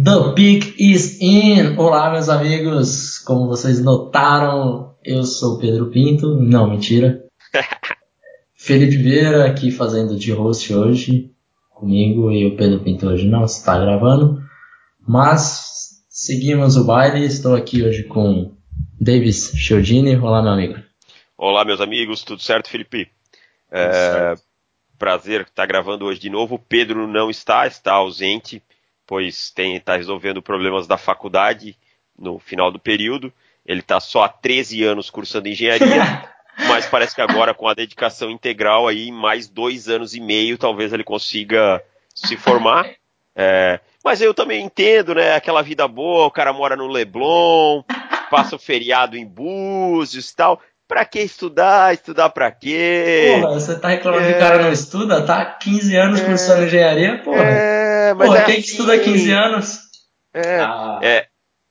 The pick is in! Olá, meus amigos! Como vocês notaram, eu sou Pedro Pinto. Não, mentira. Felipe Vieira aqui fazendo de host hoje comigo e o Pedro Pinto hoje não está gravando. Mas seguimos o baile. Estou aqui hoje com Davis Chiodini. Olá, meu amigo. Olá, meus amigos. Tudo certo, Felipe? É, certo. Prazer estar gravando hoje de novo. O Pedro não está, está ausente pois está resolvendo problemas da faculdade no final do período. Ele está só há 13 anos cursando engenharia, mas parece que agora com a dedicação integral aí, mais dois anos e meio, talvez ele consiga se formar. É, mas eu também entendo, né? Aquela vida boa, o cara mora no Leblon, passa o feriado em Búzios e tal. Pra que estudar? Estudar pra quê? Porra, você tá reclamando é... que o cara não estuda? Tá 15 anos cursando é... engenharia, porra. É, mas porra, é quem assim... que estuda 15 anos? É, ah. é,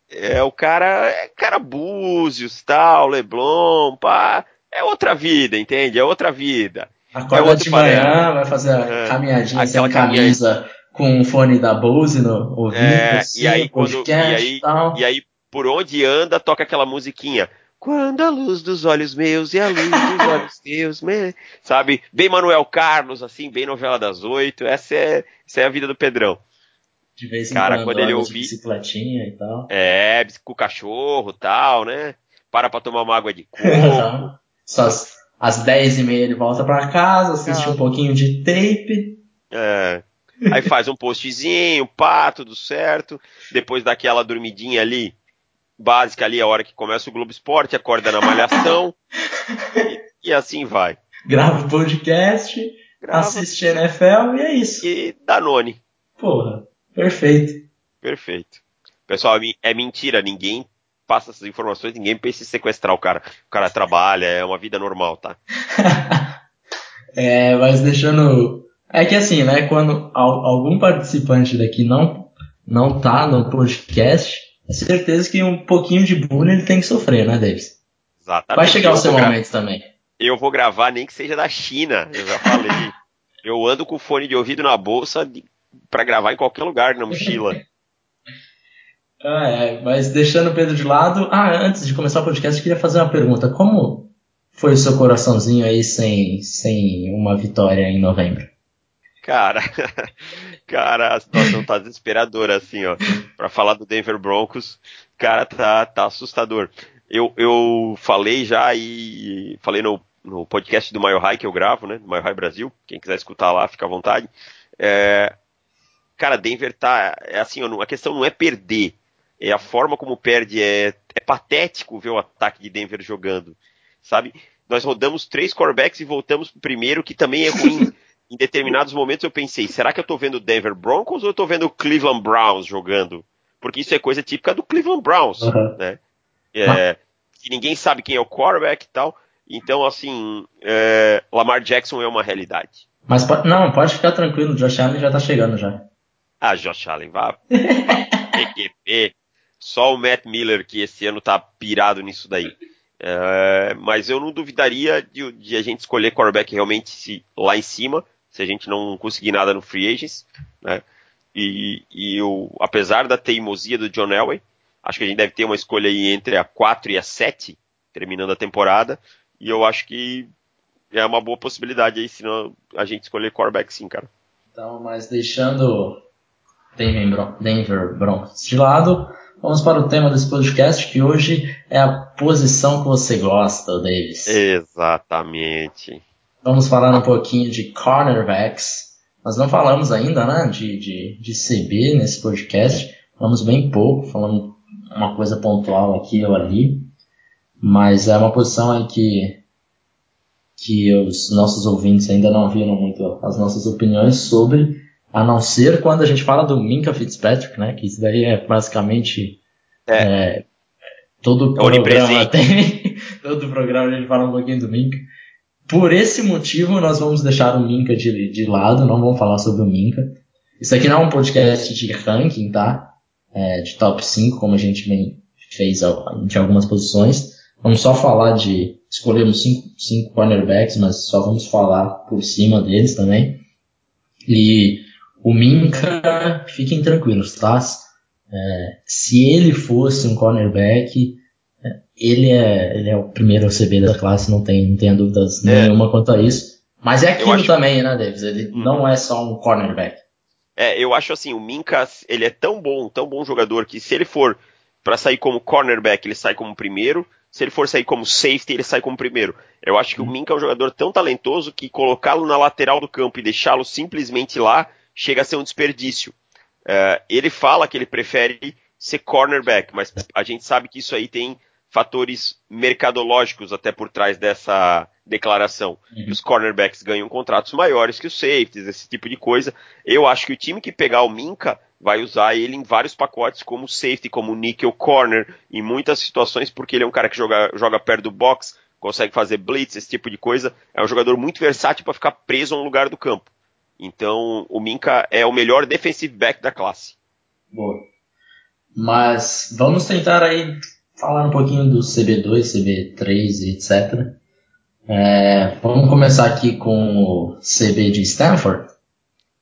é o cara, é cara Búzios, tal, Leblon, pá. É outra vida, entende? É outra vida. Acorda é de manhã, vai fazer a é, caminhadinha sem camisa com o fone da Bose no ouvido, é, assim, e aí, quando, e aí, e aí, por onde anda, toca aquela musiquinha. Quando a luz dos olhos meus e a luz dos olhos teus, me... sabe? Bem Manuel Carlos, assim, bem novela das oito. Essa é, essa é a vida do Pedrão. De vez em Cara, quando, quando ele ouvi bicicletinha e tal. É, com o cachorro tal, né? Para pra tomar uma água de coco. Só às, dez e meia ele volta pra casa, assiste um pouquinho de tape. É. Aí faz um postzinho, pá, tudo certo. Depois daquela dormidinha ali, básica ali, a hora que começa o Globo Esporte, acorda na malhação e, e, assim vai. Grava o podcast, Grava, assiste NFL e é isso. E Danone. Porra, perfeito. Perfeito. Pessoal, é, é mentira, ninguém passa essas informações, ninguém pensa em sequestrar o cara. O cara trabalha, é uma vida normal, tá? é, mas deixando. É que assim, né, quando algum participante daqui não, não tá no podcast, é certeza que um pouquinho de bullying ele tem que sofrer, né, Davis? Exatamente. Vai chegar o seu momento também. Eu vou gravar nem que seja da China, eu já falei. eu ando com fone de ouvido na bolsa de... para gravar em qualquer lugar na mochila. ah, é, mas deixando o Pedro de lado, ah, antes de começar o podcast, eu queria fazer uma pergunta. Como foi o seu coraçãozinho aí sem, sem uma vitória em novembro? Cara, cara, a situação tá desesperadora, assim, ó. Pra falar do Denver Broncos, cara, tá, tá assustador. Eu, eu falei já e falei no, no podcast do Mile High que eu gravo, né? Do High Brasil. Quem quiser escutar lá, fica à vontade. É, cara, Denver tá. É assim, a questão não é perder. É a forma como perde. É, é patético ver o ataque de Denver jogando. Sabe? Nós rodamos três corebacks e voltamos pro primeiro, que também é ruim. em determinados momentos eu pensei, será que eu tô vendo o Denver Broncos ou eu tô vendo o Cleveland Browns jogando? Porque isso é coisa típica do Cleveland Browns, uhum. né? É, que ninguém sabe quem é o quarterback e tal. Então, assim, é, Lamar Jackson é uma realidade. Mas não, pode ficar tranquilo, Josh Allen já tá chegando já. Ah, Josh Allen, vá. PQP. Só o Matt Miller que esse ano tá pirado nisso daí. É, mas eu não duvidaria de, de, a gente escolher quarterback realmente se, lá em cima se a gente não conseguir nada no free agents, né? E, e eu, apesar da teimosia do John Elway, acho que a gente deve ter uma escolha aí entre a 4 e a 7, terminando a temporada, e eu acho que é uma boa possibilidade aí se não a gente escolher quarterback sim, cara. Então, mas deixando Denver, Denver Broncos de lado, vamos para o tema desse podcast, que hoje é a posição que você gosta, Davis. Exatamente. Vamos falar um pouquinho de cornerbacks. Nós não falamos ainda né, de, de, de CB nesse podcast. Falamos bem pouco, falamos uma coisa pontual aqui ou ali. Mas é uma posição aí que, que os nossos ouvintes ainda não viram muito as nossas opiniões sobre, a não ser quando a gente fala do Minka Fitzpatrick, né? Que isso daí é basicamente é. É, todo é programa tem. todo programa a gente fala um pouquinho do Minka. Por esse motivo, nós vamos deixar o Minka de, de lado, não vamos falar sobre o Minka. Isso aqui não é um podcast de ranking, tá? É, de top 5, como a gente vem, fez de algumas posições. Vamos só falar de. Escolhemos cinco, cinco cornerbacks, mas só vamos falar por cima deles também. E o Minka, fiquem tranquilos, tá? É, se ele fosse um cornerback, ele é, ele é o primeiro CB da classe, não tem, não tenha dúvidas é. nenhuma quanto a isso. Mas é aquilo acho... também, né, Davis? Ele hum. não é só um cornerback. É, eu acho assim, o Minka, ele é tão bom, tão bom jogador que se ele for para sair como cornerback, ele sai como primeiro. Se ele for sair como safety, ele sai como primeiro. Eu acho que o uhum. Minka é um jogador tão talentoso que colocá-lo na lateral do campo e deixá-lo simplesmente lá chega a ser um desperdício. Uh, ele fala que ele prefere ser cornerback, mas a gente sabe que isso aí tem fatores mercadológicos até por trás dessa declaração. Uhum. Os cornerbacks ganham contratos maiores que os safeties, esse tipo de coisa. Eu acho que o time que pegar o Minka vai usar ele em vários pacotes como safety, como nickel corner, em muitas situações, porque ele é um cara que joga, joga perto do box, consegue fazer blitz, esse tipo de coisa. É um jogador muito versátil para ficar preso a um lugar do campo. Então, o Minka é o melhor defensive back da classe. Boa. Mas vamos tentar aí falar um pouquinho do CB2, CB3 etc. É, vamos começar aqui com o CB de Stanford.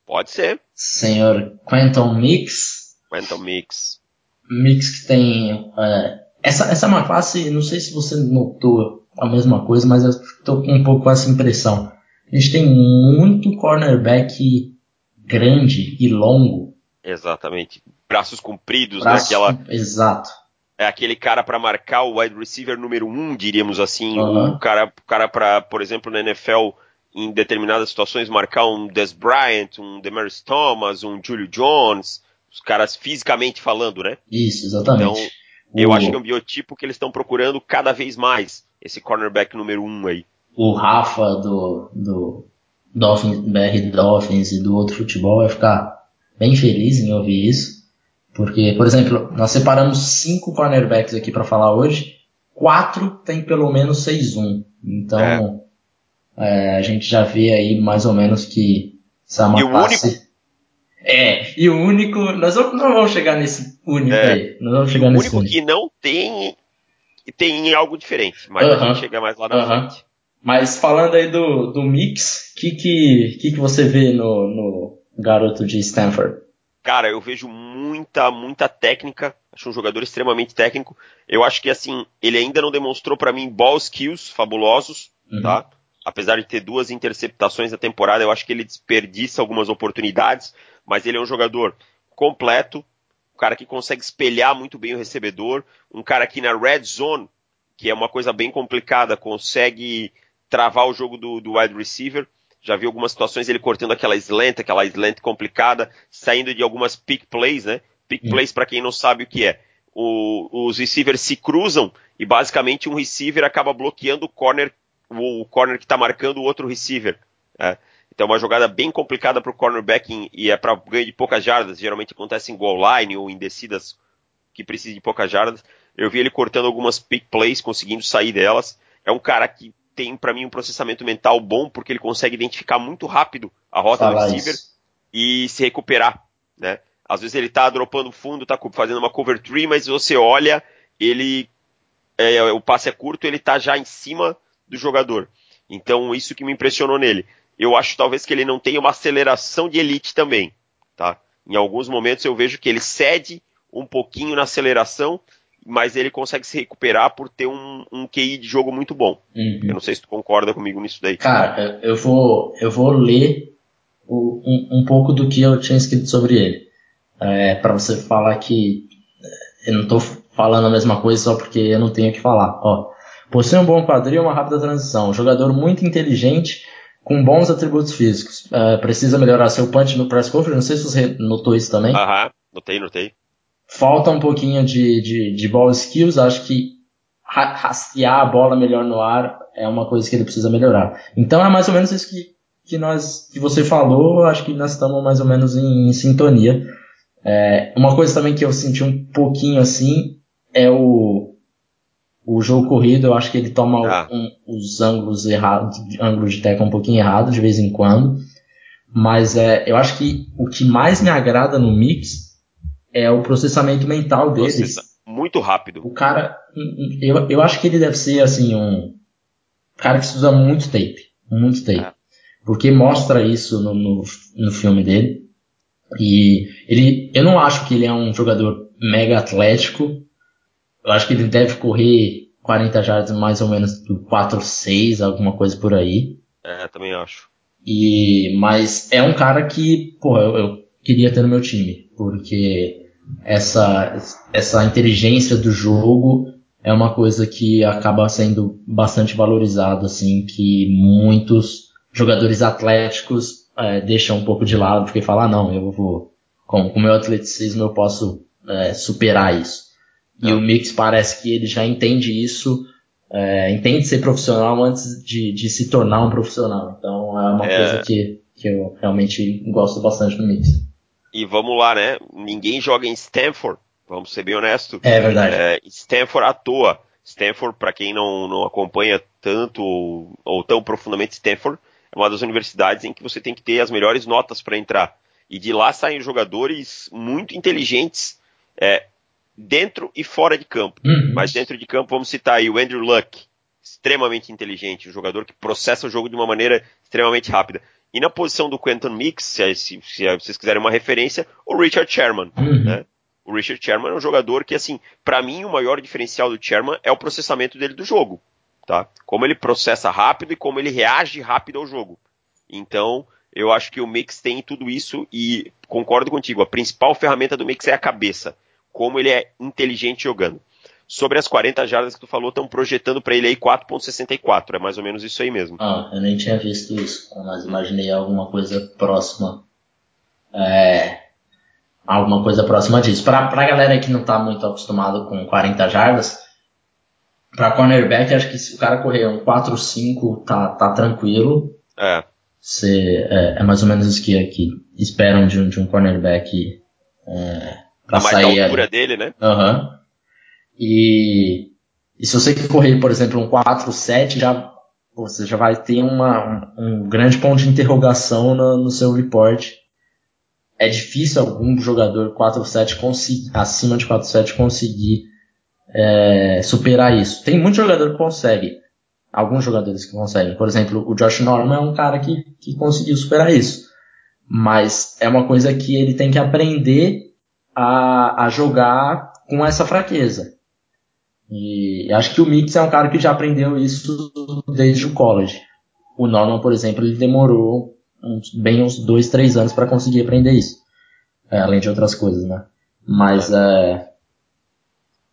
Pode ser. Senhor Quentin Mix. Quentin Mix. Mix que tem. É, essa, essa é uma classe, não sei se você notou a mesma coisa, mas eu estou com um pouco com essa impressão. A gente tem muito cornerback grande e longo. Exatamente. Braços compridos? Braços, né? Aquela... Exato. É aquele cara para marcar o wide receiver número um, diríamos assim. Uhum. O cara, o cara para, por exemplo, na NFL, em determinadas situações, marcar um Des Bryant, um Demaris Thomas, um Julio Jones. Os caras fisicamente falando, né? Isso, exatamente. Então, o... eu acho que é um biotipo que eles estão procurando cada vez mais. Esse cornerback número um aí o Rafa do, do Dolphins, BR Dolphins e do outro futebol vai ficar bem feliz em ouvir isso. Porque, por exemplo, nós separamos cinco cornerbacks aqui para falar hoje, quatro tem pelo menos 6-1. Então, é. É, a gente já vê aí mais ou menos que essa é uma classe... É, e o único, nós não, vamos chegar nesse único é. aí. Nós vamos chegar o nesse único, único que não tem tem algo diferente, mas uh -huh. a gente chega mais lá na uh -huh. frente. Mas falando aí do, do mix, o que, que, que, que você vê no, no garoto de Stanford? Cara, eu vejo muita, muita técnica. Acho um jogador extremamente técnico. Eu acho que, assim, ele ainda não demonstrou para mim ball skills fabulosos, uhum. tá? Apesar de ter duas interceptações na temporada, eu acho que ele desperdiça algumas oportunidades, mas ele é um jogador completo, um cara que consegue espelhar muito bem o recebedor, um cara que na red zone, que é uma coisa bem complicada, consegue travar o jogo do, do wide receiver. Já vi algumas situações ele cortando aquela slant, aquela slant complicada, saindo de algumas pick plays, né? Pick plays, para quem não sabe o que é. O, os receivers se cruzam e basicamente um receiver acaba bloqueando o corner, o corner que está marcando o outro receiver. Né? Então é uma jogada bem complicada para o cornerback e é para ganho de poucas jardas. Geralmente acontece em goal line ou em descidas que precisam de poucas jardas. Eu vi ele cortando algumas pick plays, conseguindo sair delas. É um cara que tem para mim um processamento mental bom porque ele consegue identificar muito rápido a rota Fala do receiver isso. e se recuperar, né? Às vezes ele tá dropando fundo, tá fazendo uma cover tree, mas você olha, ele é, o passe é curto, ele tá já em cima do jogador. Então isso que me impressionou nele. Eu acho talvez que ele não tenha uma aceleração de elite também, tá? Em alguns momentos eu vejo que ele cede um pouquinho na aceleração mas ele consegue se recuperar por ter um, um QI de jogo muito bom. Uhum. Eu não sei se tu concorda comigo nisso daí. Cara, eu vou, eu vou ler o, um, um, pouco do que eu tinha escrito sobre ele. É, para você falar que eu não estou falando a mesma coisa só porque eu não tenho o que falar. Ó, possui um bom quadril e uma rápida transição. Jogador muito inteligente, com bons atributos físicos. É, precisa melhorar seu punch no press conference. Não sei se você notou isso também. Aham, notei, notei. Falta um pouquinho de, de, de ball skills, acho que rastrear a bola melhor no ar é uma coisa que ele precisa melhorar. Então é mais ou menos isso que, que, nós, que você falou, acho que nós estamos mais ou menos em, em sintonia. É, uma coisa também que eu senti um pouquinho assim é o, o jogo corrido, eu acho que ele toma ah. um, os ângulos errados, ângulos de teca um pouquinho errado de vez em quando. Mas é, eu acho que o que mais me agrada no mix é o processamento mental deles. Processa muito rápido. O cara, eu, eu acho que ele deve ser assim um cara que estuda muito tape, muito tape, é. porque mostra isso no, no, no filme dele. E ele, eu não acho que ele é um jogador mega atlético. Eu acho que ele deve correr 40 jardas mais ou menos do 4-6, alguma coisa por aí. É, também acho. E, mas é um cara que, pô, eu, eu queria ter no meu time, porque essa, essa inteligência do jogo é uma coisa que acaba sendo bastante valorizado, assim, que muitos jogadores atléticos é, deixam um pouco de lado, porque falam, ah, não, eu vou, com o meu atleticismo eu posso é, superar isso. E o Mix parece que ele já entende isso, é, entende ser profissional antes de, de se tornar um profissional. Então é uma é... coisa que, que eu realmente gosto bastante do Mix. E vamos lá, né? Ninguém joga em Stanford, vamos ser bem honesto. É verdade. É, Stanford à toa. Stanford, para quem não, não acompanha tanto ou, ou tão profundamente Stanford, é uma das universidades em que você tem que ter as melhores notas para entrar. E de lá saem jogadores muito inteligentes, é, dentro e fora de campo. Uhum. Mas dentro de campo, vamos citar aí o Andrew Luck, extremamente inteligente, um jogador que processa o jogo de uma maneira extremamente rápida. E na posição do Quentin Mix, se, se, se vocês quiserem uma referência, o Richard Sherman. Uhum. Né? O Richard Sherman é um jogador que, assim, para mim, o maior diferencial do Sherman é o processamento dele do jogo. Tá? Como ele processa rápido e como ele reage rápido ao jogo. Então, eu acho que o Mix tem tudo isso e concordo contigo. A principal ferramenta do Mix é a cabeça como ele é inteligente jogando. Sobre as 40 jardas que tu falou, estão projetando para ele aí 4.64, é mais ou menos isso aí mesmo. Ah, eu nem tinha visto isso, mas imaginei alguma coisa próxima. É, alguma coisa próxima disso. Para a galera que não está muito acostumado com 40 jardas, para cornerback, acho que se o cara correr um 4-5, tá, tá tranquilo. É. Cê, é. é. mais ou menos isso que, que esperam de um, de um cornerback é, Pra mais sair altura ali. dele, né? Aham. Uhum. E, e se você correr, por exemplo, um 4-7, já, você já vai ter uma, um, um grande ponto de interrogação no, no seu report. É difícil algum jogador 4-7 conseguir, acima de 4-7 conseguir é, superar isso. Tem muito jogador que consegue. Alguns jogadores que conseguem. Por exemplo, o Josh Norman é um cara que, que conseguiu superar isso. Mas é uma coisa que ele tem que aprender a, a jogar com essa fraqueza. E acho que o Mix é um cara que já aprendeu isso desde o college. O Norman, por exemplo, ele demorou uns, bem uns dois, três anos para conseguir aprender isso. É, além de outras coisas, né? Mas é,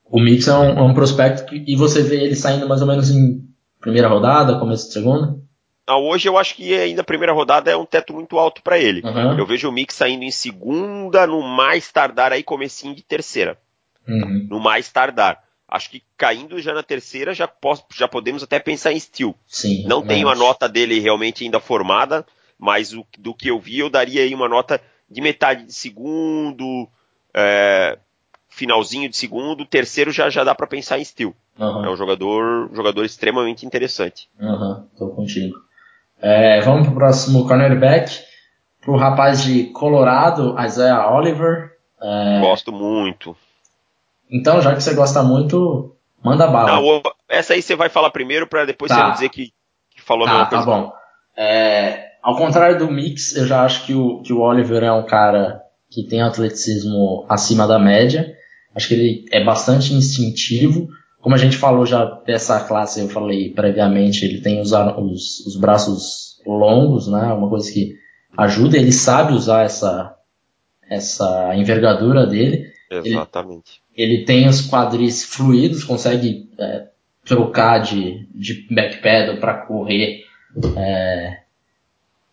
o Mix é um, é um prospecto que, e você vê ele saindo mais ou menos em primeira rodada, começo de segunda? Ah, hoje eu acho que ainda a primeira rodada é um teto muito alto para ele. Uhum. Eu vejo o Mix saindo em segunda, no mais tardar aí comecinho de terceira. Uhum. No mais tardar. Acho que caindo já na terceira já, posso, já podemos até pensar em Steel. Sim, Não tenho a nota dele realmente ainda formada, mas o, do que eu vi eu daria aí uma nota de metade de segundo, é, finalzinho de segundo, terceiro já, já dá para pensar em Steel. Uhum. É um jogador, jogador extremamente interessante. Uhum, tô contigo. É, vamos para o próximo cornerback. Para o rapaz de Colorado, Isaiah Oliver. É... Gosto muito. Então, já que você gosta muito, manda bala. Não, essa aí você vai falar primeiro para depois tá. você não dizer que, que falou tá, a mesma tá coisa. Tá bom. É, ao contrário do Mix, eu já acho que o, que o Oliver é um cara que tem atleticismo acima da média. Acho que ele é bastante instintivo. Como a gente falou já dessa classe, eu falei previamente, ele tem os, os, os braços longos, né? Uma coisa que ajuda, ele sabe usar essa, essa envergadura dele. Exatamente. Ele, ele tem os quadris fluidos, consegue é, trocar de, de backpedal para correr é,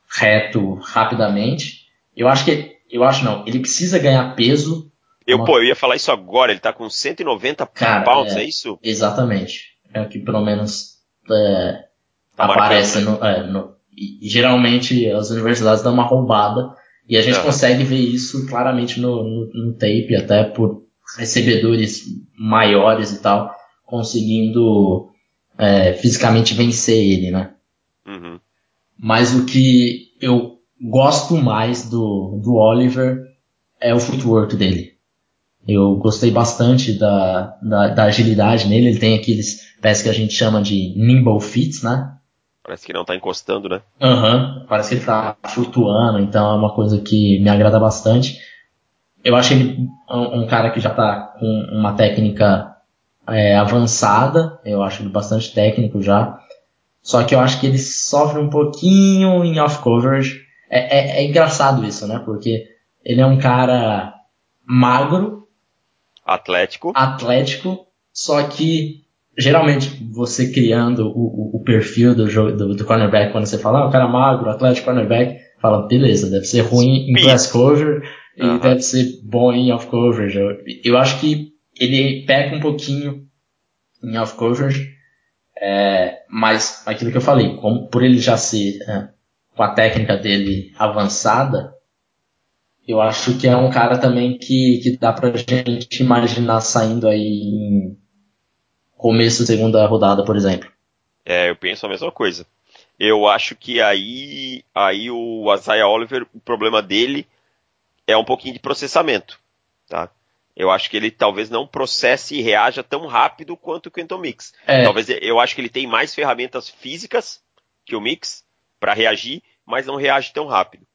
reto rapidamente. Eu acho que, eu acho não, ele precisa ganhar peso eu, uma... pô, eu ia falar isso agora, ele tá com 190 Cara, pounds, é, é, isso? Exatamente. É o que pelo menos é, tá aparece no, é, no, e, geralmente as universidades dão uma roubada e a gente uhum. consegue ver isso claramente no, no, no tape, até por recebedores maiores e tal, conseguindo é, fisicamente vencer ele, né? Uhum. Mas o que eu gosto mais do, do Oliver é o footwork dele. Eu gostei bastante da, da, da, agilidade nele. Ele tem aqueles pés que a gente chama de nimble feet, né? Parece que não tá encostando, né? Aham, uhum, parece que ele tá flutuando, então é uma coisa que me agrada bastante. Eu acho ele um, um cara que já tá com uma técnica é, avançada, eu acho ele bastante técnico já. Só que eu acho que ele sofre um pouquinho em off-coverage. É, é, é engraçado isso, né? Porque ele é um cara magro, atlético, atlético, só que geralmente você criando o, o, o perfil do, jogo, do, do, cornerback, quando você fala, ah, o cara magro, atlético, cornerback, fala, beleza, deve ser ruim em press cover e uh -huh. deve ser bom em off coverage. Eu, eu acho que ele peca um pouquinho em off coverage, é, mas aquilo que eu falei, como, por ele já ser é, com a técnica dele avançada, eu acho que é um cara também que, que dá pra gente imaginar saindo aí em começo da segunda rodada, por exemplo. É, eu penso a mesma coisa. Eu acho que aí, aí o Isaiah Oliver, o problema dele é um pouquinho de processamento, tá? Eu acho que ele talvez não processe e reaja tão rápido quanto o Quentin Mix. É. Talvez eu acho que ele tem mais ferramentas físicas que o Mix para reagir, mas não reage tão rápido.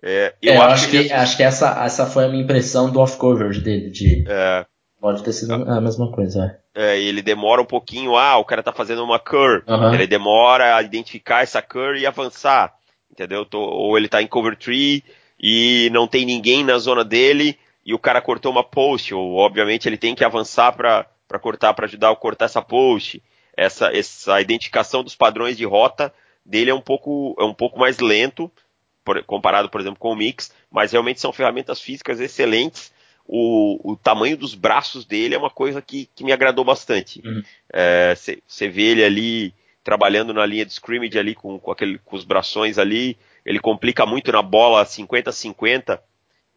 É, eu, é, acho, acho, que, que acho que essa, essa foi a minha impressão do off-coverage dele. De... É, Pode ter sido a mesma coisa. É. é, ele demora um pouquinho, ah, o cara tá fazendo uma cur. Uhum. Ele demora a identificar essa cur e avançar. Entendeu? Ou ele tá em cover tree e não tem ninguém na zona dele e o cara cortou uma post, ou obviamente ele tem que avançar para cortar, para ajudar a cortar essa post. Essa, essa identificação dos padrões de rota dele é um pouco, é um pouco mais lento, por, comparado, por exemplo, com o Mix, mas realmente são ferramentas físicas excelentes o, o tamanho dos braços dele é uma coisa que, que me agradou bastante. Você uhum. é, vê ele ali trabalhando na linha de scrimmage ali com, com, aquele, com os brações ali, ele complica muito na bola 50-50,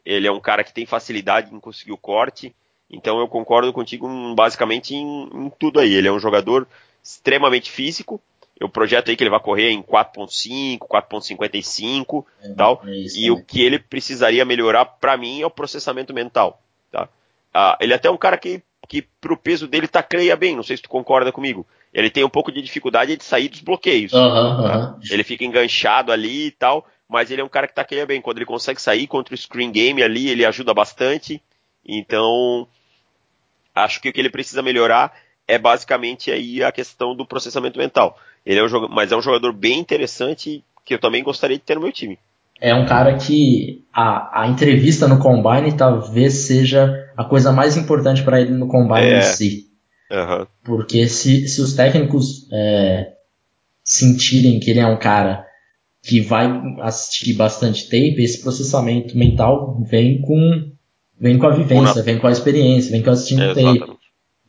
ele é um cara que tem facilidade em conseguir o corte, então eu concordo contigo basicamente em, em tudo aí. Ele é um jogador extremamente físico, eu projeto aí que ele vai correr em 4.5, 4.55 é, tal. É isso, e né? o que ele precisaria melhorar para mim é o processamento mental, tá? Ah, ele é até um cara que que pro peso dele tacleia bem, não sei se tu concorda comigo. Ele tem um pouco de dificuldade de sair dos bloqueios. Uhum, tá? uhum. Ele fica enganchado ali e tal, mas ele é um cara que tacleia bem. Quando ele consegue sair contra o screen game ali, ele ajuda bastante. Então, acho que o que ele precisa melhorar é basicamente aí a questão do processamento mental. Ele é um mas é um jogador bem interessante que eu também gostaria de ter no meu time. É um cara que a, a entrevista no Combine talvez seja a coisa mais importante para ele no Combine é. em si. Uhum. Porque se, se os técnicos é, sentirem que ele é um cara que vai assistir bastante tape, esse processamento mental vem com vem com a vivência, vem com a experiência, vem com assistindo é, tape.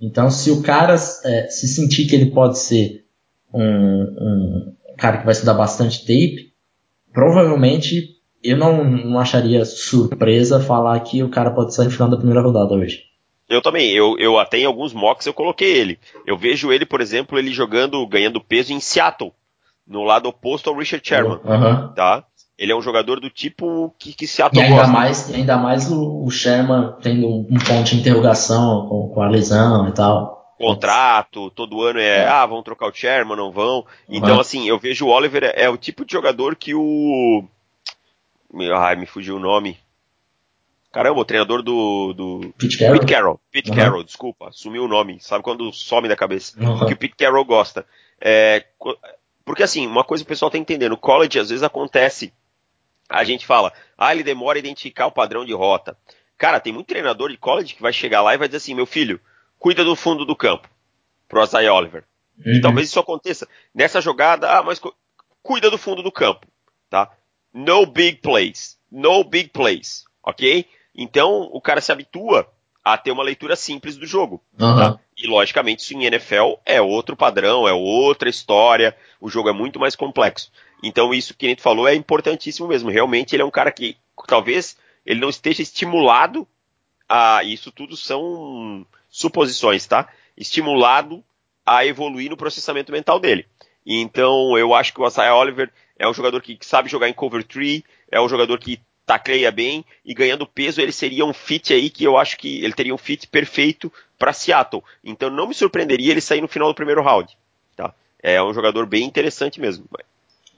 Então, se o cara é, se sentir que ele pode ser um, um cara que vai estudar bastante tape, provavelmente eu não, não acharia surpresa falar que o cara pode sair no final da primeira rodada hoje. Eu também, eu, eu até em alguns mocks eu coloquei ele. Eu vejo ele, por exemplo, ele jogando, ganhando peso em Seattle, no lado oposto ao Richard Sherman, uhum. tá? Ele é um jogador do tipo que, que Seattle e ainda gosta. Mais, ainda mais o, o Sherman tendo um ponto de interrogação com, com a lesão e tal contrato, todo ano é, é, ah, vão trocar o chairman, não vão. Uhum. Então, assim, eu vejo o Oliver é, é, o tipo de jogador que o. Ai, me fugiu o nome. Caramba, o treinador do. do... Pete Carroll. Pete Carroll, Pete uhum. Carroll desculpa, sumiu o nome. Sabe quando some da cabeça? Uhum. Que o Pete Carroll gosta. É, porque, assim, uma coisa que o pessoal tem que entender: no college, às vezes acontece. A gente fala, ah, ele demora a identificar o padrão de rota. Cara, tem muito treinador de college que vai chegar lá e vai dizer assim: meu filho, cuida do fundo do campo pro Asai Oliver. Uhum. E talvez isso aconteça nessa jogada, ah, mas cuida do fundo do campo, tá? No big plays, no big plays, ok? Então o cara se habitua a ter uma leitura simples do jogo. Uhum. Tá? E logicamente isso em NFL é outro padrão, é outra história, o jogo é muito mais complexo. Então isso que a gente falou é importantíssimo mesmo. Realmente ele é um cara que talvez ele não esteja estimulado a isso tudo são suposições, tá? Estimulado a evoluir no processamento mental dele. Então, eu acho que o Asaya Oliver é um jogador que sabe jogar em cover tree, é um jogador que tacleia bem e ganhando peso ele seria um fit aí que eu acho que ele teria um fit perfeito para Seattle. Então não me surpreenderia ele sair no final do primeiro round. Tá? é um jogador bem interessante mesmo.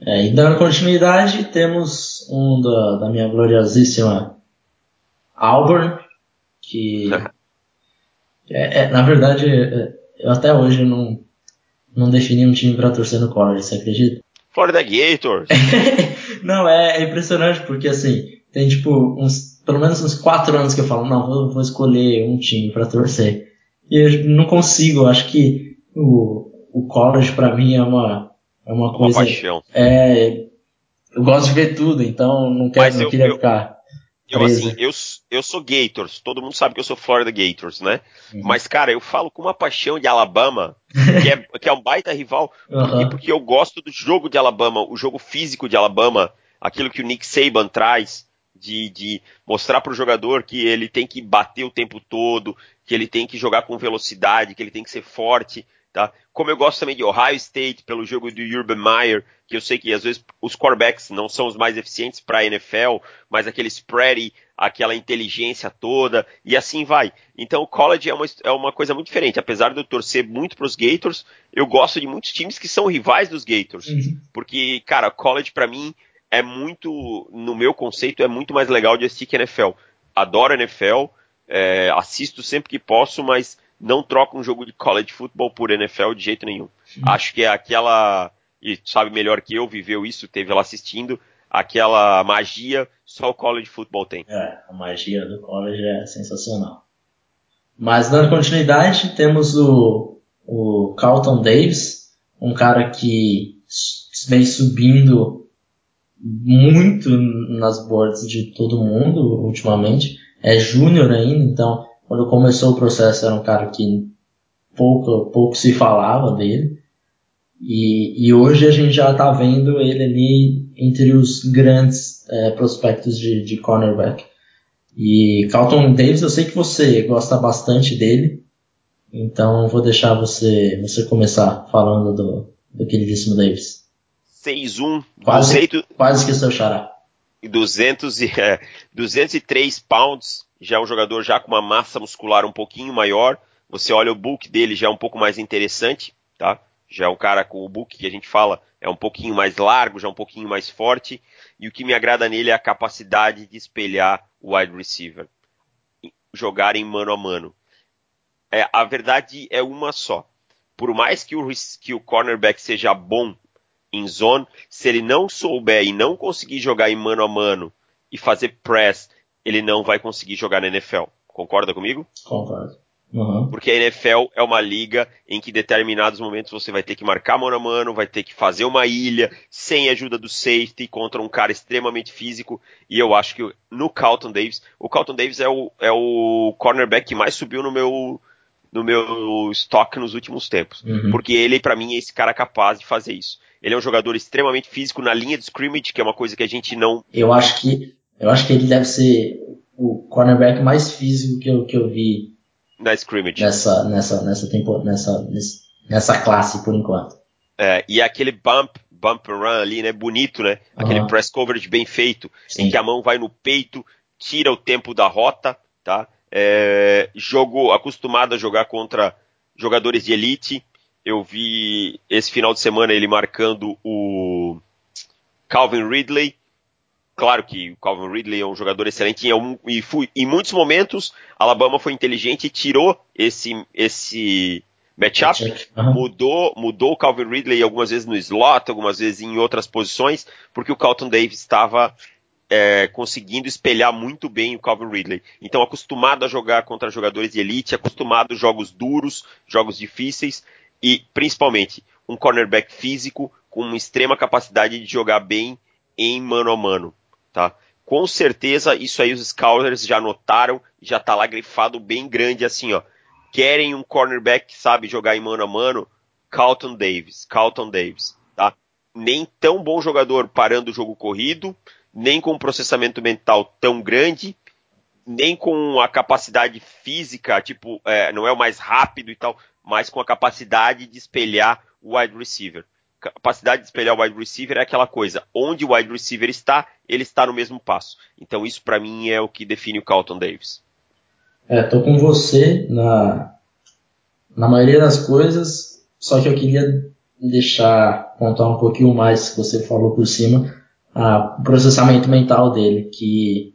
É, e dando continuidade, temos um da, da minha gloriosíssima Auburn, que é, é, na verdade é, eu até hoje não, não defini um time para torcer no college, você acredita? Florida Gators! não, é, é, impressionante porque assim, tem tipo uns, pelo menos uns quatro anos que eu falo, não, vou, vou escolher um time para torcer. E eu não consigo, acho que o, o college para mim é uma, é uma, uma coisa. Paixão. É, eu gosto de ver tudo, então não quero, não eu, queria eu, ficar. Eu, assim, eu, eu sou Gators, todo mundo sabe que eu sou Florida Gators, né? Uhum. Mas, cara, eu falo com uma paixão de Alabama, que é, que é um baita rival, uhum. porque, porque eu gosto do jogo de Alabama, o jogo físico de Alabama, aquilo que o Nick Saban traz, de, de mostrar para o jogador que ele tem que bater o tempo todo, que ele tem que jogar com velocidade, que ele tem que ser forte. Tá? Como eu gosto também de Ohio State, pelo jogo do Urban Meyer, que eu sei que às vezes os quarterbacks não são os mais eficientes para a NFL, mas aquele spread, aquela inteligência toda, e assim vai. Então o college é uma, é uma coisa muito diferente. Apesar de eu torcer muito para os Gators, eu gosto de muitos times que são rivais dos Gators. Uhum. Porque, cara, college para mim é muito, no meu conceito, é muito mais legal de assistir que NFL. Adoro NFL, é, assisto sempre que posso, mas não troco um jogo de college football por NFL de jeito nenhum. Sim. Acho que é aquela, e sabe melhor que eu, viveu isso, teve ela assistindo, aquela magia só o college football tem. É, a magia do college é sensacional. Mas dando continuidade, temos o, o Carlton Davis, um cara que vem subindo muito nas boards de todo mundo ultimamente. É júnior ainda, então quando começou o processo era um cara que pouco, pouco se falava dele. E, e hoje a gente já está vendo ele ali entre os grandes é, prospectos de, de cornerback. E Carlton Davis, eu sei que você gosta bastante dele, então vou deixar você, você começar falando do, do queridíssimo Davis. 6-1, quase, quase que seu xará. 200 e, é, 203 pounds, já é um jogador já com uma massa muscular um pouquinho maior. Você olha o book dele já é um pouco mais interessante, tá? Já é um cara com o book que a gente fala é um pouquinho mais largo, já é um pouquinho mais forte. E o que me agrada nele é a capacidade de espelhar o wide receiver, jogar em mano a mano. É, a verdade é uma só. Por mais que o, que o cornerback seja bom em zone, se ele não souber e não conseguir jogar em mano a mano e fazer press ele não vai conseguir jogar na NFL. Concorda comigo? Concordo. Uhum. Porque a NFL é uma liga em que em determinados momentos você vai ter que marcar mano a mano, vai ter que fazer uma ilha sem ajuda do safety contra um cara extremamente físico. E eu acho que no Carlton Davis, o Carlton Davis é o, é o cornerback que mais subiu no meu, no meu estoque nos últimos tempos. Uhum. Porque ele, para mim, é esse cara capaz de fazer isso. Ele é um jogador extremamente físico na linha de scrimmage, que é uma coisa que a gente não. Eu acho que eu acho que ele deve ser o cornerback mais físico que eu, que eu vi na scrimmage. Nessa, nessa, nessa, tempo, nessa, nessa classe por enquanto. É, e aquele bump, bump run ali, né? Bonito, né? Aquele uhum. press coverage bem feito, Sim. em que a mão vai no peito, tira o tempo da rota, tá? É, jogo acostumado a jogar contra jogadores de elite. Eu vi esse final de semana ele marcando o Calvin Ridley, Claro que o Calvin Ridley é um jogador excelente e, fui, em muitos momentos Alabama foi inteligente e tirou esse, esse matchup, uhum. mudou, mudou o Calvin Ridley algumas vezes no slot, algumas vezes em outras posições, porque o Carlton Davis estava é, conseguindo espelhar muito bem o Calvin Ridley. Então, acostumado a jogar contra jogadores de elite, acostumado a jogos duros, jogos difíceis e, principalmente, um cornerback físico com uma extrema capacidade de jogar bem em mano a mano tá? Com certeza isso aí os scouters já notaram, já tá lá grifado bem grande assim, ó. Querem um cornerback que sabe jogar em mano a mano? Carlton Davis, Carlton Davis, tá? Nem tão bom jogador parando o jogo corrido, nem com um processamento mental tão grande, nem com a capacidade física, tipo, é, não é o mais rápido e tal, mas com a capacidade de espelhar o wide receiver capacidade de espelhar o wide receiver é aquela coisa, onde o wide receiver está, ele está no mesmo passo. Então isso para mim é o que define o Carlton Davis. É, tô com você na, na maioria das coisas, só que eu queria deixar contar um pouquinho mais que você falou por cima, o processamento mental dele, que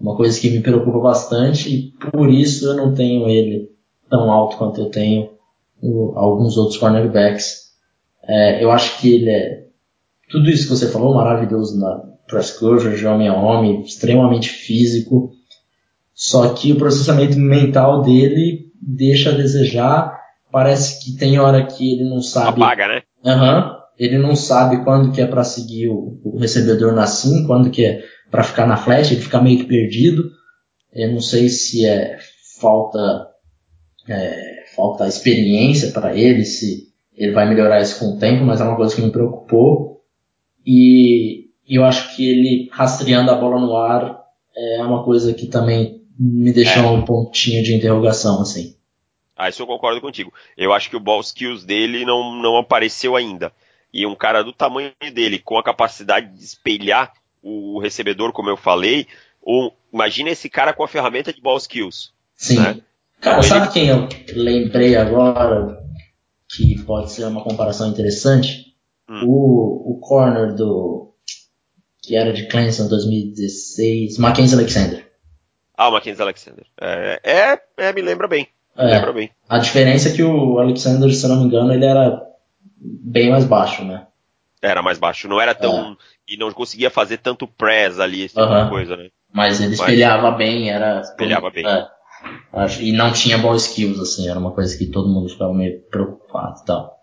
uma coisa que me preocupa bastante e por isso eu não tenho ele tão alto quanto eu tenho o, alguns outros cornerbacks. É, eu acho que ele é tudo isso que você falou maravilhoso na press coverage, de homem a homem, extremamente físico. Só que o processamento mental dele deixa a desejar. Parece que tem hora que ele não sabe. Apaga, né? Uhum. Ele não sabe quando que é para seguir o, o, recebedor na sim, quando que é para ficar na flash, ele fica meio que perdido. Eu não sei se é falta é, falta experiência para ele, se ele vai melhorar isso com o tempo, mas é uma coisa que me preocupou. E eu acho que ele rastreando a bola no ar é uma coisa que também me deixou é. um pontinho de interrogação, assim. Ah, isso eu concordo contigo. Eu acho que o ball skills dele não, não apareceu ainda. E um cara do tamanho dele, com a capacidade de espelhar o recebedor, como eu falei, ou, imagina esse cara com a ferramenta de ball skills. Sim. Né? Cara, então, sabe ele... quem eu lembrei agora que pode ser uma comparação interessante? Hum. O, o corner do que era de Clemson 2016, Mackenzie Alexander. Ah, o Mackenzie Alexander. É, é, é, me lembra bem. Me é, lembra bem. A diferença é que o Alexander, se eu não me engano, ele era bem mais baixo, né? Era mais baixo, não era tão. É. E não conseguia fazer tanto press ali, esse tipo uh -huh. de coisa, né? Mas ele espelhava Mas, bem, era. Espelhava bem. É, e não tinha ball skills, assim, era uma coisa que todo mundo ficava meio preocupado e tal.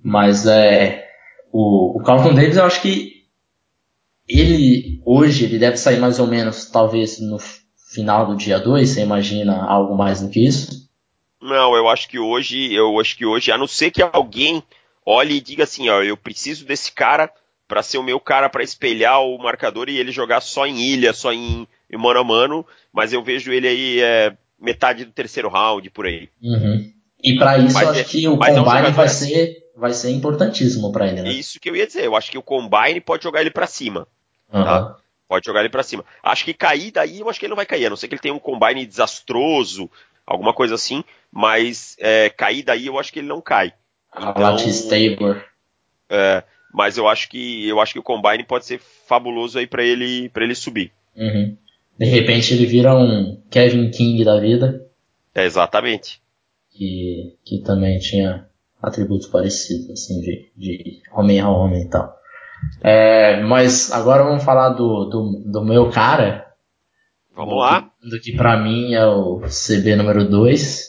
Mas é. O, o Carlton Davis, eu acho que ele, hoje, ele deve sair mais ou menos, talvez, no final do dia 2, você imagina algo mais do que isso? Não, eu acho que hoje, eu acho que hoje, a não ser que alguém olhe e diga assim, ó, eu preciso desse cara para ser o meu cara para espelhar o marcador e ele jogar só em ilha, só em, em mano a mano, mas eu vejo ele aí é, metade do terceiro round por aí. Uhum. E para isso, mas acho é, que o combine é um vai ser vai ser importantíssimo para ele, né? Isso que eu ia dizer. Eu acho que o combine pode jogar ele para cima. Uhum. Tá? Pode jogar ele para cima. Acho que cair daí, eu acho que ele não vai cair. A não ser que ele tenha um combine desastroso, alguma coisa assim. Mas é, cair daí, eu acho que ele não cai. Então, Tabor. É, mas eu acho que eu acho que o combine pode ser fabuloso aí para ele para ele subir. Uhum. De repente ele vira um Kevin King da vida. É, exatamente. Que, que também tinha atributos parecidos, assim, de, de homem a homem e tal. É, mas agora vamos falar do, do, do meu cara. Vamos do, lá. Do que pra mim é o CB número 2.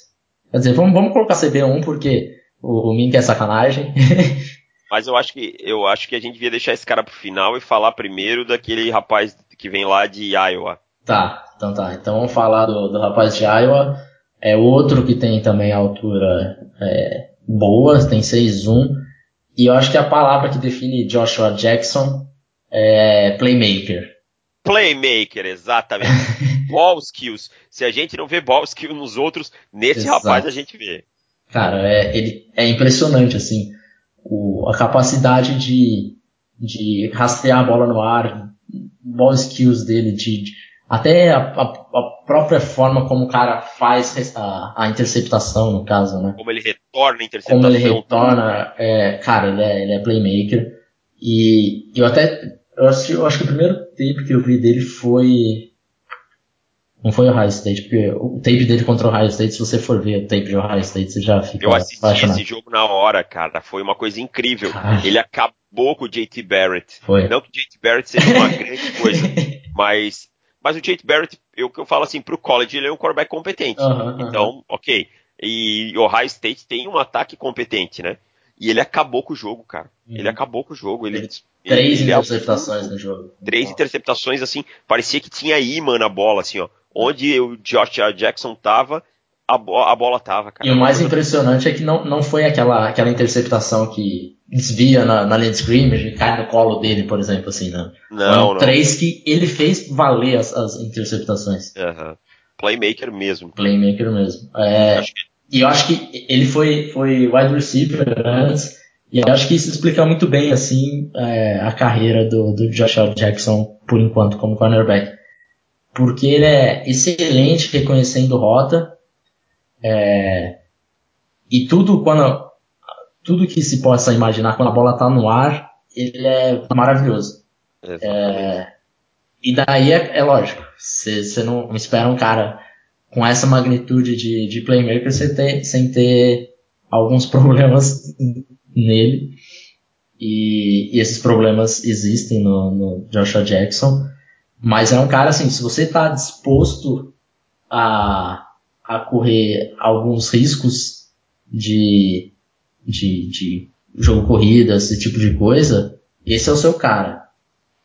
Quer dizer, vamos, vamos colocar CB1 porque o, o Mink é sacanagem. mas eu acho que eu acho que a gente devia deixar esse cara pro final e falar primeiro daquele rapaz que vem lá de Iowa. Tá, então tá. Então vamos falar do, do rapaz de Iowa. É outro que tem também altura é, boa, tem 6'1". E eu acho que a palavra que define Joshua Jackson é playmaker. Playmaker, exatamente. ball skills. Se a gente não vê ball skills nos outros, nesse Exato. rapaz a gente vê. Cara, é, ele, é impressionante, assim, o, a capacidade de, de rastrear a bola no ar, ball skills dele, de, de até a, a, a, própria forma como o cara faz a, a, interceptação, no caso, né? Como ele retorna a interceptação. Como ele retorna, é, cara, ele é, ele é playmaker. E eu até, eu acho, eu acho que o primeiro tape que eu vi dele foi, não foi o Ohio State, porque o tape dele contra o Ohio State, se você for ver o tape de Ohio State, você já fica Eu assisti apaixonado. esse jogo na hora, cara, foi uma coisa incrível. Ele acabou com o JT Barrett. Foi. Não que o JT Barrett seja uma grande coisa, mas mas o Jake Barrett, eu que eu falo assim, pro college ele é um quarterback competente. Uhum, então, uhum. ok. E o Ohio State tem um ataque competente, né? E ele acabou com o jogo, cara. Uhum. Ele acabou com o jogo. Ele, Três ele, interceptações no jogo. Três interceptações, assim, parecia que tinha imã na bola, assim, ó. Onde o Josh Jackson tava, a, bo a bola tava, cara. E o mais impressionante é que não, não foi aquela, aquela interceptação que desvia na, na linha de scrimmage e cai no colo dele, por exemplo, assim, né? Não, não. Três que ele fez valer as, as interceptações. Uhum. Playmaker mesmo. Playmaker mesmo. É, que... E eu acho que ele foi, foi wide receiver antes, e eu acho que isso explica muito bem, assim, é, a carreira do, do Joshua Jackson, por enquanto, como cornerback. Porque ele é excelente reconhecendo rota, é, e tudo quando tudo que se possa imaginar quando a bola está no ar, ele é maravilhoso. É, e daí é, é lógico, você não espera um cara com essa magnitude de, de playmaker sem ter, sem ter alguns problemas nele. E, e, esses problemas existem no, no Joshua Jackson. Mas é um cara assim, se você está disposto a, a correr alguns riscos de, de, de jogo corrida, esse tipo de coisa, esse é o seu cara.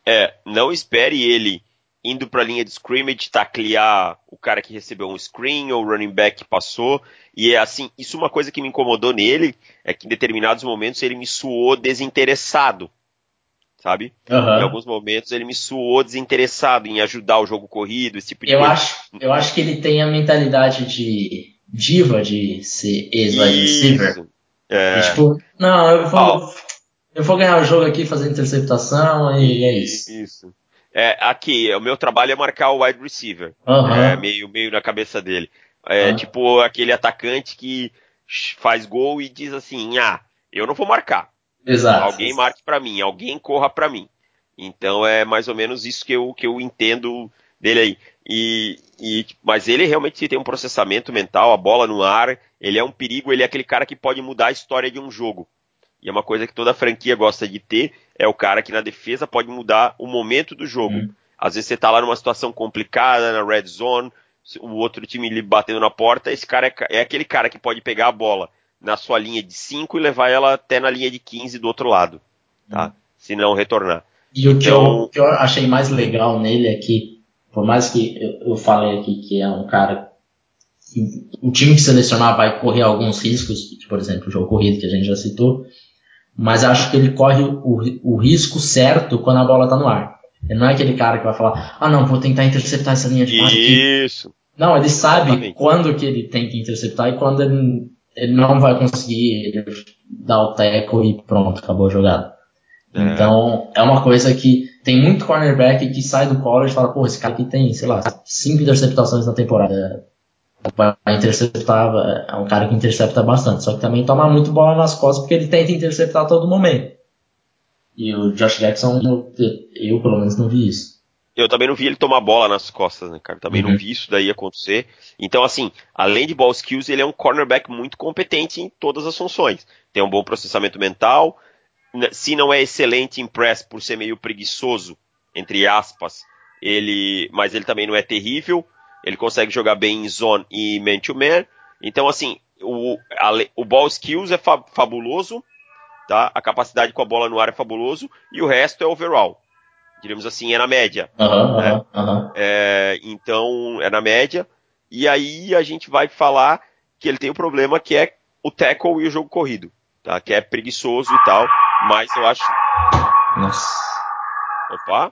É, não espere ele indo para a linha de scrimmage, taclear o cara que recebeu um screen ou o running back que passou. E é assim, isso é uma coisa que me incomodou nele, é que em determinados momentos ele me suou desinteressado. Sabe? Uhum. Em alguns momentos ele me suou desinteressado em ajudar o jogo corrido, esse tipo de eu coisa. Acho, eu acho que ele tem a mentalidade de diva de ser ex-wide receiver. É. E, tipo, não, eu vou. Eu vou ganhar o jogo aqui fazendo interceptação e é isso. Isso. É, aqui, o meu trabalho é marcar o wide receiver. Uhum. É, meio, meio na cabeça dele. É uhum. tipo aquele atacante que faz gol e diz assim: ah, eu não vou marcar. Exato. Alguém marque para mim, alguém corra para mim. Então é mais ou menos isso que eu, que eu entendo dele aí. E, e, mas ele realmente tem um processamento mental, a bola no ar, ele é um perigo, ele é aquele cara que pode mudar a história de um jogo. E é uma coisa que toda franquia gosta de ter, é o cara que na defesa pode mudar o momento do jogo. Hum. Às vezes você tá lá numa situação complicada, na red zone, o outro time lhe batendo na porta, esse cara é, é aquele cara que pode pegar a bola na sua linha de 5 e levar ela até na linha de 15 do outro lado, tá? Hum. Se não retornar. E o, que eu, então que eu, achei mais legal nele é que, por mais que eu, eu falei aqui que é um cara o time que selecionar vai correr alguns riscos, por exemplo, o jogo corrido que a gente já citou, mas acho que ele corre o, o risco certo quando a bola está no ar. Ele não é aquele cara que vai falar, ah não, vou tentar interceptar essa linha de passe aqui. Isso. Não, ele sabe Exatamente. quando que ele tem que interceptar e quando ele, ele não vai conseguir dar o teco e pronto, acabou a jogada. É. Então, é uma coisa que tem muito cornerback que sai do college e fala, pô, esse cara aqui tem, sei lá, cinco interceptações na temporada vai interceptar, é um cara que intercepta bastante, só que também toma muito bola nas costas porque ele tenta interceptar a todo momento. E o Josh Jackson, eu pelo menos não vi isso. Eu também não vi ele tomar bola nas costas, né, cara? Também uhum. não vi isso daí acontecer. Então, assim, além de ball skills, ele é um cornerback muito competente em todas as funções. Tem um bom processamento mental. Né, se não é excelente em press por ser meio preguiçoso, entre aspas, ele, mas ele também não é terrível ele consegue jogar bem em zone e man-to-man. Então, assim, o, a, o ball skills é fa fabuloso, tá? A capacidade com a bola no ar é fabuloso e o resto é overall. Diríamos assim, é na média. Uhum, né? uhum. É, então, é na média. E aí a gente vai falar que ele tem o um problema que é o tackle e o jogo corrido, tá? Que é preguiçoso e tal, mas eu acho... Nossa. Opa.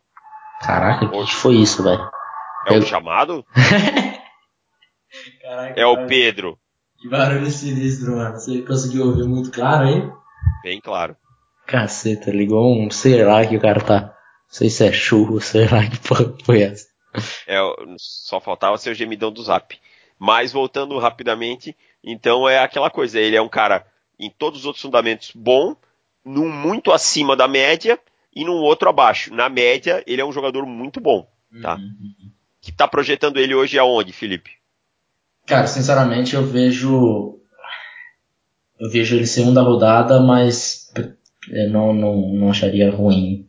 Caraca, o que foi isso, velho? É o chamado? Caraca, é o Pedro. Que barulho sinistro, mano. Você conseguiu ouvir muito claro aí? Bem claro. Caceta, ligou um, sei lá que o cara tá. Não sei se é churro, sei lá que porra foi essa. É, só faltava ser o gemidão do zap. Mas voltando rapidamente, então é aquela coisa, ele é um cara em todos os outros fundamentos bom, num muito acima da média e num outro abaixo. Na média, ele é um jogador muito bom, tá? Uhum. Que está projetando ele hoje aonde, Felipe? Cara, sinceramente eu vejo eu vejo ele segunda rodada, mas não, não, não acharia ruim.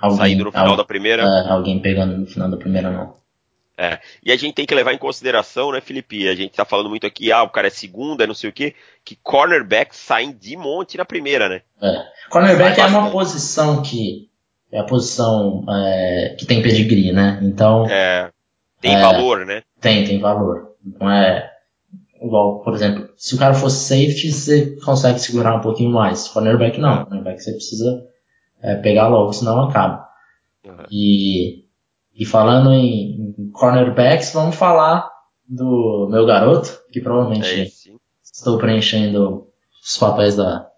Alguém, Saindo no final da primeira? É, alguém pegando no final da primeira, não. É, e a gente tem que levar em consideração, né, Felipe? A gente tá falando muito aqui, ah, o cara é segunda, não sei o quê, que cornerbacks saem de monte na primeira, né? É. Cornerback é uma posição que é a posição é, que tem pedigree, né? Então, é. Tem é, valor, né? Tem, tem valor. Não é igual, por exemplo, se o cara fosse safety, você consegue segurar um pouquinho mais. Cornerback não. Cornerback você precisa é, pegar logo, senão acaba. Uhum. E, e falando em, em, cornerbacks, vamos falar do meu garoto, que provavelmente é estou preenchendo os papéis da,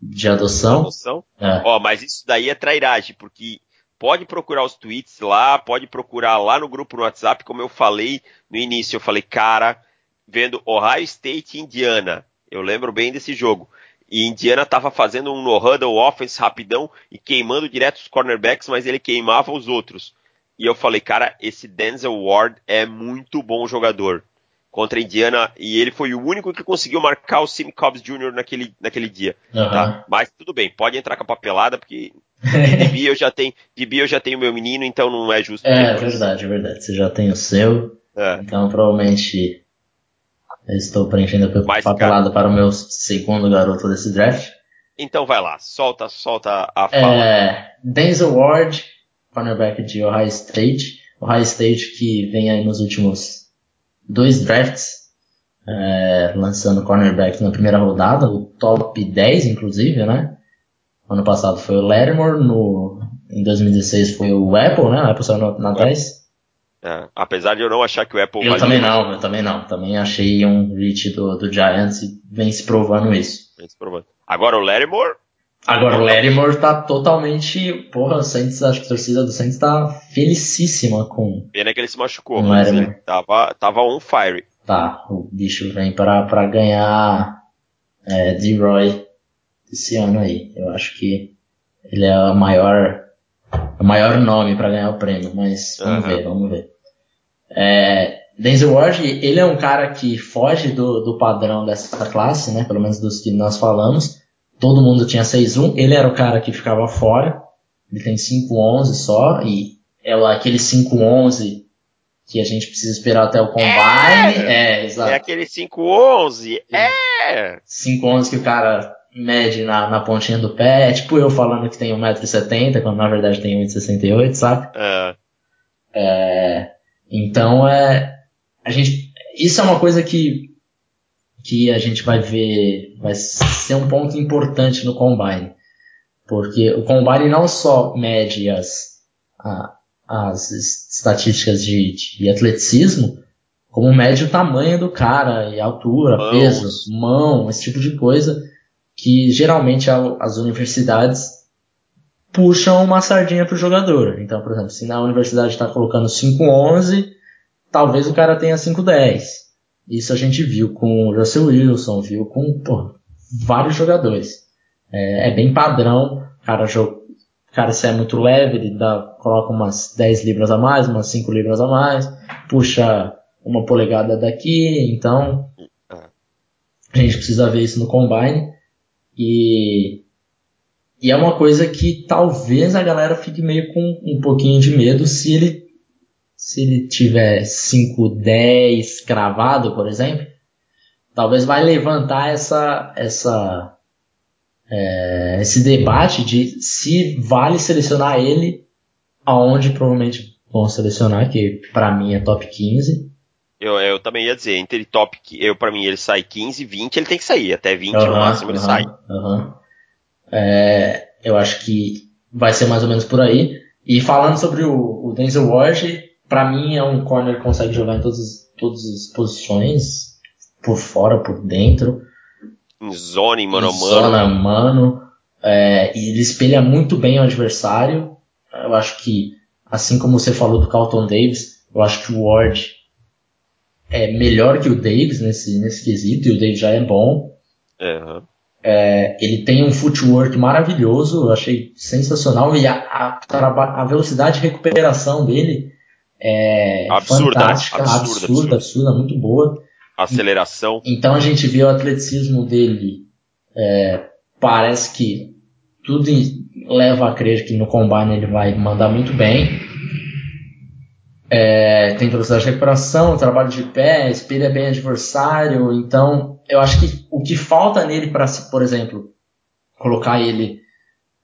de adoção. adoção? É. Ó, mas isso daí é trairagem, porque Pode procurar os tweets lá, pode procurar lá no grupo no WhatsApp, como eu falei no início. Eu falei, cara, vendo Ohio State e Indiana. Eu lembro bem desse jogo. E Indiana tava fazendo um no-huddle offense rapidão e queimando direto os cornerbacks, mas ele queimava os outros. E eu falei, cara, esse Denzel Ward é muito bom jogador contra a Indiana e ele foi o único que conseguiu marcar o Sim Cobbs Jr. naquele, naquele dia. Uhum. Tá? Mas tudo bem, pode entrar com a papelada, porque DB eu já tenho, DB eu já tenho meu menino, então não é justo. É, verdade, é verdade. Você já tem o seu. É. Então provavelmente eu estou preenchendo a Mas, papelada cara, para o meu segundo garoto desse draft. Então vai lá, solta, solta a fala. É, Denzel Ward, cornerback de Ohio State. Ohio State que vem aí nos últimos dois drafts, é, lançando cornerback na primeira rodada, o top 10 inclusive, né? Ano passado foi o Lattimore, no, em 2016 foi o Apple, né? O Apple saiu na 10. É, apesar de eu não achar que o Apple Eu também não, eu também não. Também achei um reach do, do Giants e vem se provando isso. Vem se provando. Agora o Lattimore Agora o Lattimore tá totalmente. Porra, o Saints, acho que a torcida do Saints tá felicíssima com. Pena que ele se machucou, mas ele tava, tava on fire. Tá, o bicho vem pra, pra ganhar é, D-Roy esse ano aí. Eu acho que ele é o maior, o maior nome para ganhar o prêmio, mas vamos uhum. ver, vamos ver. É, Denzel Ward, ele é um cara que foge do, do padrão dessa classe, né? Pelo menos dos que nós falamos todo mundo tinha 6-1, ele era o cara que ficava fora, ele tem 5-11 só, e é aquele 5-11 que a gente precisa esperar até o combine. É, é exato. É aquele 5-11, é! 5-11 que o cara mede na, na pontinha do pé, tipo eu falando que tem 1,70m, quando na verdade tem 1,68m, sabe? É. é. Então é. A gente. Isso é uma coisa que que a gente vai ver, vai ser um ponto importante no Combine. Porque o Combine não só mede as, a, as estatísticas de, de, atleticismo, como mede o tamanho do cara, e altura, Mãos. peso, mão, esse tipo de coisa, que geralmente as universidades puxam uma sardinha pro jogador. Então, por exemplo, se na universidade está colocando 5'11", talvez o cara tenha 5'10". Isso a gente viu com o Russell Wilson, viu com pô, vários jogadores. É, é, bem padrão, cara, jogo, cara, se é muito leve, ele dá, coloca umas 10 libras a mais, umas 5 libras a mais, puxa uma polegada daqui, então a gente precisa ver isso no combine. E, e é uma coisa que talvez a galera fique meio com um pouquinho de medo se ele se ele tiver 5-10 cravado, por exemplo, talvez vai levantar essa, essa, é, esse debate de se vale selecionar ele aonde provavelmente vão selecionar, que para mim é top 15. Eu, eu também ia dizer, entre top, eu para mim ele sai 15, 20, ele tem que sair, até 20 uhum, no máximo ele sai. Uhum. É, eu acho que vai ser mais ou menos por aí. E falando sobre o, o Denzel Ward, para mim é um corner que consegue jogar em todas, todas as posições, por fora, por dentro. Em zona, em mano a mano. Zona, mano. É, e ele espelha muito bem o adversário. Eu acho que, assim como você falou do Carlton Davis, eu acho que o Ward é melhor que o Davis nesse, nesse quesito, e o Davis já é bom. Uhum. É, ele tem um footwork maravilhoso, eu achei sensacional, e a, a, a velocidade de recuperação dele é absurda, fantástica, absurda, absurda, absurda, absurda, muito boa. Aceleração. Então a gente vê o atleticismo dele, é, parece que tudo leva a crer que no combine ele vai mandar muito bem. É, tem velocidade de recuperação, trabalho de pé, espelha bem adversário. Então, eu acho que o que falta nele para, por exemplo, colocar ele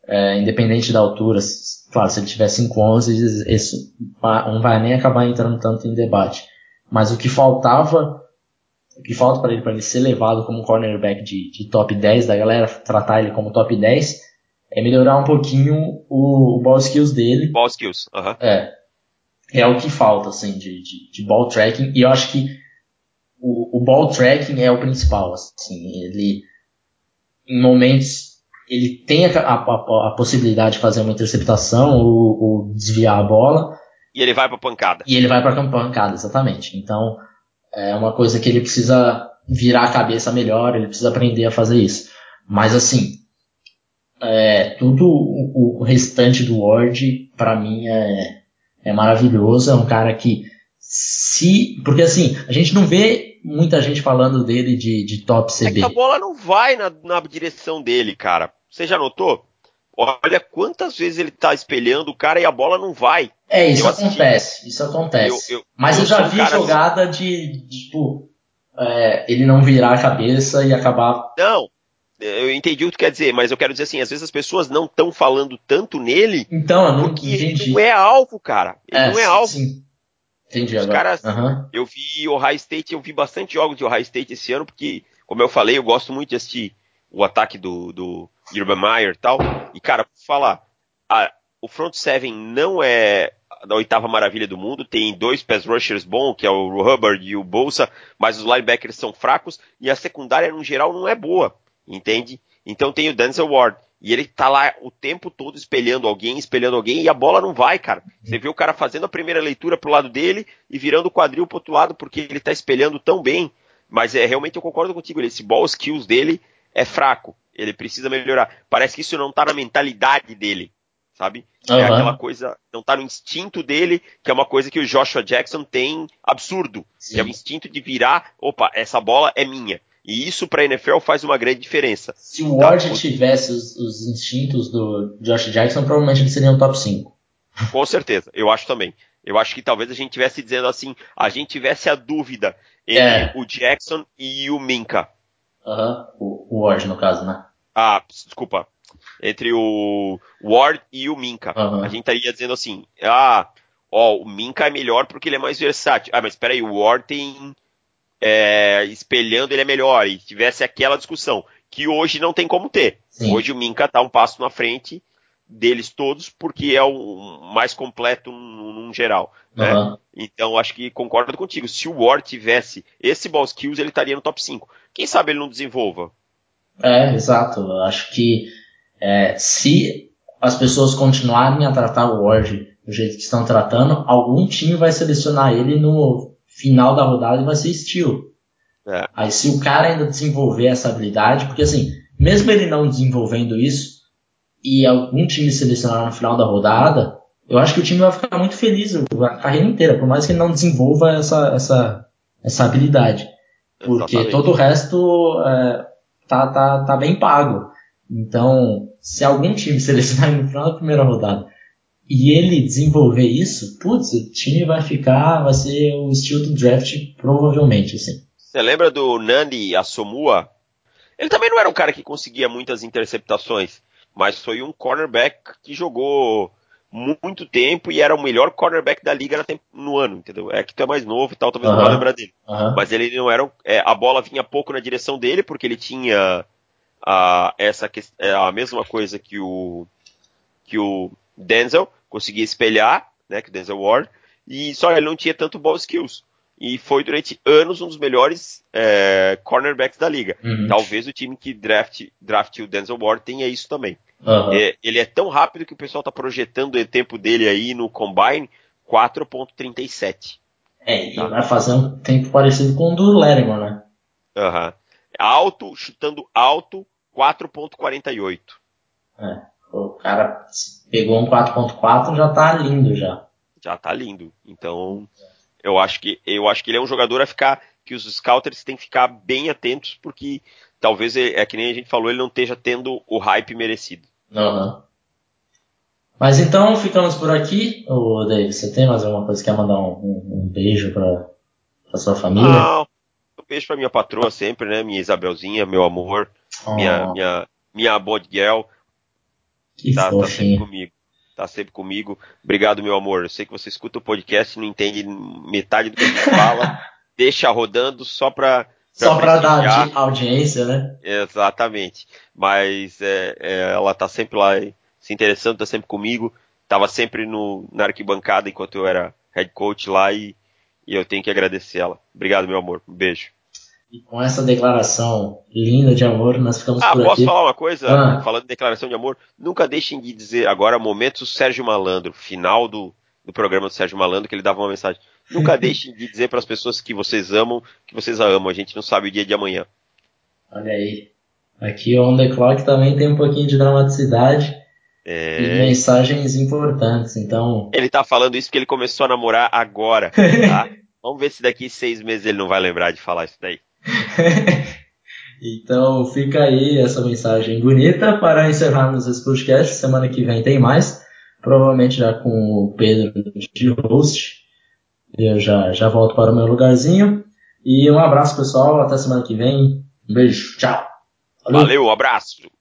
é, independente da altura, claro, se ele tiver 5'11, isso não vai nem acabar entrando tanto em debate. Mas o que faltava, o que falta para ele, para ele ser levado como cornerback de, de, top 10 da galera, tratar ele como top 10, é melhorar um pouquinho o, o ball skills dele. Ball skills, aham. Uh -huh. É. É o que falta, assim, de, de, de ball tracking, e eu acho que o, o ball tracking é o principal, assim, ele, em momentos ele tem a, a, a, possibilidade de fazer uma interceptação ou, ou, desviar a bola. E ele vai para pancada. E ele vai para pancada, exatamente. Então é uma coisa que ele precisa virar a cabeça melhor, ele precisa aprender a fazer isso. Mas assim, é, tudo o, o, restante do Ward, para mim, é, é maravilhoso. É um cara que se. Porque assim, a gente não vê muita gente falando dele de, de top CB. É a bola não vai na, na direção dele, cara. Você já notou? Olha quantas vezes ele tá espelhando o cara e a bola não vai. É, isso eu acontece, assisti. isso acontece. Eu, eu, Mas eu, já vi jogada assim... de, de, tipo, é, ele não virar a cabeça e acabar. Não, eu entendi o que tu quer dizer, mas eu quero dizer assim, às vezes as pessoas não estão falando tanto nele então, eu não porque entendi. ele não é alvo, cara. Ele é, não é alvo. Sim. Entendi Os agora. caras, uhum. eu vi o High State, eu vi bastante jogos de Ohio State esse ano, porque, como eu falei, eu gosto muito de assistir o ataque do, do Urban Meyer e tal. E, cara, pra falar, a, o front seven não é da oitava maravilha do mundo, tem dois pass rushers bons, que é o Hubbard e o Bolsa, mas os linebackers são fracos, e a secundária, no geral, não é boa, entende? Então tem o Denzel Ward, e ele tá lá o tempo todo espelhando alguém, espelhando alguém, e a bola não vai, cara. Você vê o cara fazendo a primeira leitura pro lado dele e virando o quadril pro outro lado, porque ele tá espelhando tão bem. Mas é realmente eu concordo contigo, esse ball skills dele é fraco. Ele precisa melhorar. Parece que isso não tá na mentalidade dele, sabe? Uhum. É aquela coisa, não tá no instinto dele, que é uma coisa que o Joshua Jackson tem absurdo. Que é o instinto de virar, opa, essa bola é minha. E isso para a NFL faz uma grande diferença. Se o Ward tá? tivesse os, os, instintos do Josh Jackson, provavelmente ele seria um top 5. Com certeza, eu acho também. Eu acho que talvez a gente tivesse dizendo assim, a gente tivesse a dúvida entre é. o Jackson e o Minka. Aham, uhum. o, Ward no caso, né? Ah, desculpa. Entre o Ward e o Minka. Uhum. A gente estaria dizendo assim, ah, ó, o Minka é melhor porque ele é mais versátil. Ah, mas espera aí, o Ward tem é, espelhando ele é melhor e tivesse aquela discussão que hoje não tem como ter. Sim. Hoje o Minka está um passo na frente deles todos porque é o mais completo num, num geral. Né? Uhum. Então acho que concordo contigo. Se o Ward tivesse esse ball skills, ele estaria no top 5. Quem sabe ele não desenvolva? É, exato. Eu acho que é, se as pessoas continuarem a tratar o Ward do jeito que estão tratando, algum time vai selecionar ele no final da rodada vai ser estilo. É. Aí se o cara ainda desenvolver essa habilidade, porque assim, mesmo ele não desenvolvendo isso, e algum time selecionar no final da rodada, eu acho que o time vai ficar muito feliz a carreira inteira, por mais que ele não desenvolva essa, essa, essa habilidade. Porque Exatamente. todo o resto é, tá, tá, tá bem pago. Então, se algum time selecionar no final da primeira rodada e ele desenvolver isso, putz, o time vai ficar, vai ser o estilo do draft provavelmente, assim. Você lembra do Nandi Asomua? Ele também não era um cara que conseguia muitas interceptações, mas foi um cornerback que jogou muito tempo e era o melhor cornerback da liga no ano, entendeu? É que tu é mais novo e tal, talvez não vá lembrar dele. Mas ele não era. É, a bola vinha pouco na direção dele, porque ele tinha a, essa é, a mesma coisa que o que o Denzel, conseguia espelhar, né, que o Denzel Ward, e só ele não tinha tanto ball skills. E foi durante anos um dos melhores é, cornerbacks da liga. Uhum. Talvez o time que draft, draft o Denzel Ward tenha isso também. Uhum. É, ele é tão rápido que o pessoal está projetando o tempo dele aí no Combine 4.37. É, tá? ele vai fazer um tempo parecido com o do Leriman, né? Uhum. Alto, chutando alto, 4.48. É. O cara pegou um 4.4 já tá lindo já. Já tá lindo. Então, eu acho que eu acho que ele é um jogador a ficar que os scouters têm que ficar bem atentos porque talvez é, que nem a gente falou, ele não esteja tendo o hype merecido. Uhum. Mas então ficamos por aqui. O Dave, você tem mais alguma coisa que quer mandar um, um, um beijo para sua família? Não, um beijo para minha patroa sempre, né? Minha Isabelzinha, meu amor, oh. minha minha minha body girl. Que tá, tá sempre comigo. Tá sempre comigo. Obrigado, meu amor. Eu sei que você escuta o podcast e não entende metade do que a gente fala. Deixa rodando só pra. pra só para dar audiência, né? Exatamente. Mas é, é, ela tá sempre lá se interessando, tá sempre comigo. Tava sempre no, na arquibancada enquanto eu era head coach lá e, e eu tenho que agradecer ela. Obrigado, meu amor. Um beijo. E com essa declaração linda de amor, nós ficamos ah, por aqui. Ah, posso falar uma coisa? Ah. Falando de declaração de amor, nunca deixem de dizer agora, momento Sérgio Malandro, final do, do programa do Sérgio Malandro, que ele dava uma mensagem. Nunca deixem de dizer para as pessoas que vocês amam, que vocês a amam. A gente não sabe o dia de amanhã. Olha aí. Aqui o On The Clock também tem um pouquinho de dramaticidade é... e mensagens importantes, então... Ele tá falando isso porque ele começou a namorar agora, tá? Vamos ver se daqui seis meses ele não vai lembrar de falar isso daí. então fica aí essa mensagem bonita para encerrarmos esse podcast. Semana que vem tem mais, provavelmente já com o Pedro de host. Eu já, já volto para o meu lugarzinho. E um abraço pessoal, até semana que vem. Um beijo, tchau. Valeu, Valeu um abraço.